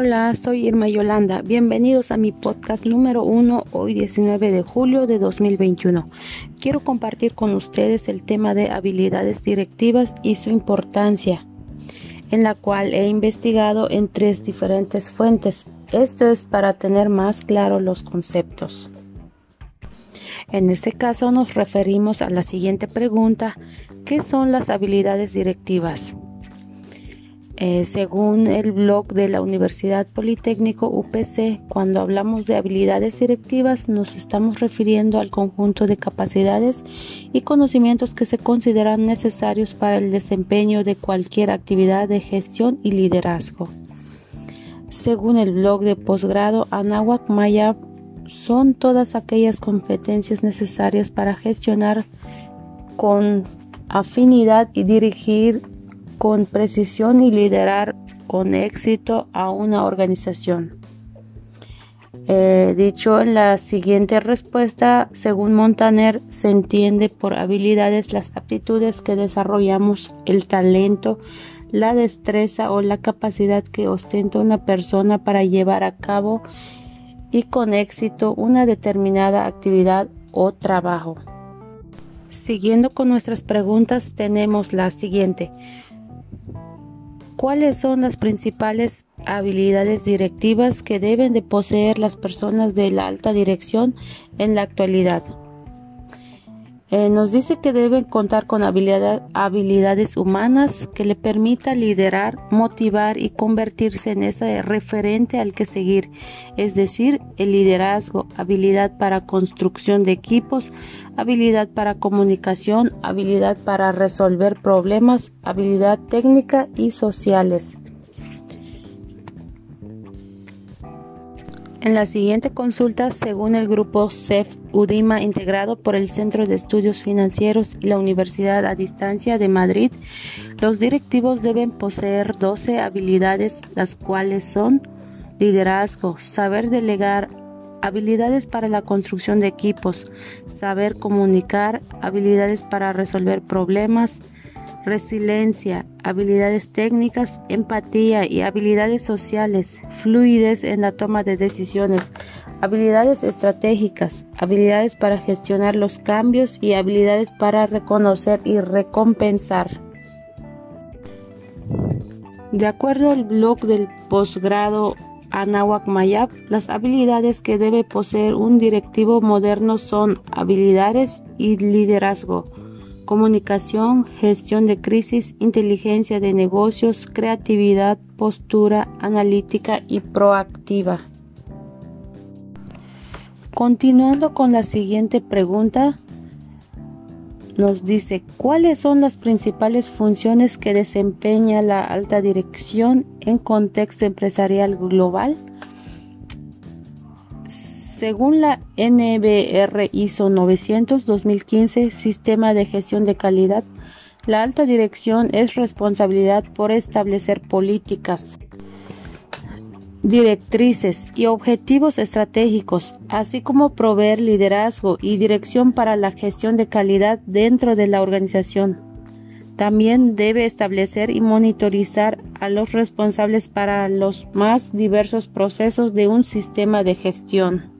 Hola, soy Irma Yolanda. Bienvenidos a mi podcast número 1, hoy 19 de julio de 2021. Quiero compartir con ustedes el tema de habilidades directivas y su importancia, en la cual he investigado en tres diferentes fuentes. Esto es para tener más claro los conceptos. En este caso nos referimos a la siguiente pregunta, ¿qué son las habilidades directivas? Eh, según el blog de la Universidad Politécnico UPC, cuando hablamos de habilidades directivas nos estamos refiriendo al conjunto de capacidades y conocimientos que se consideran necesarios para el desempeño de cualquier actividad de gestión y liderazgo. Según el blog de posgrado Anahuac Maya, son todas aquellas competencias necesarias para gestionar con afinidad y dirigir con precisión y liderar con éxito a una organización. Eh, dicho en la siguiente respuesta, según Montaner, se entiende por habilidades las aptitudes que desarrollamos, el talento, la destreza o la capacidad que ostenta una persona para llevar a cabo y con éxito una determinada actividad o trabajo. Siguiendo con nuestras preguntas, tenemos la siguiente. ¿Cuáles son las principales habilidades directivas que deben de poseer las personas de la alta dirección en la actualidad? Eh, nos dice que deben contar con habilidades humanas que le permita liderar, motivar y convertirse en ese referente al que seguir, es decir, el liderazgo, habilidad para construcción de equipos, habilidad para comunicación, habilidad para resolver problemas, habilidad técnica y sociales. En la siguiente consulta, según el grupo CEF UDIMA integrado por el Centro de Estudios Financieros y la Universidad a Distancia de Madrid, los directivos deben poseer 12 habilidades, las cuales son liderazgo, saber delegar, habilidades para la construcción de equipos, saber comunicar, habilidades para resolver problemas, resiliencia, habilidades técnicas, empatía y habilidades sociales, fluidez en la toma de decisiones, habilidades estratégicas, habilidades para gestionar los cambios y habilidades para reconocer y recompensar. De acuerdo al blog del posgrado Anahuac Mayab, las habilidades que debe poseer un directivo moderno son habilidades y liderazgo comunicación, gestión de crisis, inteligencia de negocios, creatividad, postura analítica y proactiva. Continuando con la siguiente pregunta, nos dice, ¿cuáles son las principales funciones que desempeña la alta dirección en contexto empresarial global? Según la NBR ISO 900-2015, Sistema de Gestión de Calidad, la alta dirección es responsabilidad por establecer políticas, directrices y objetivos estratégicos, así como proveer liderazgo y dirección para la gestión de calidad dentro de la organización. También debe establecer y monitorizar a los responsables para los más diversos procesos de un sistema de gestión.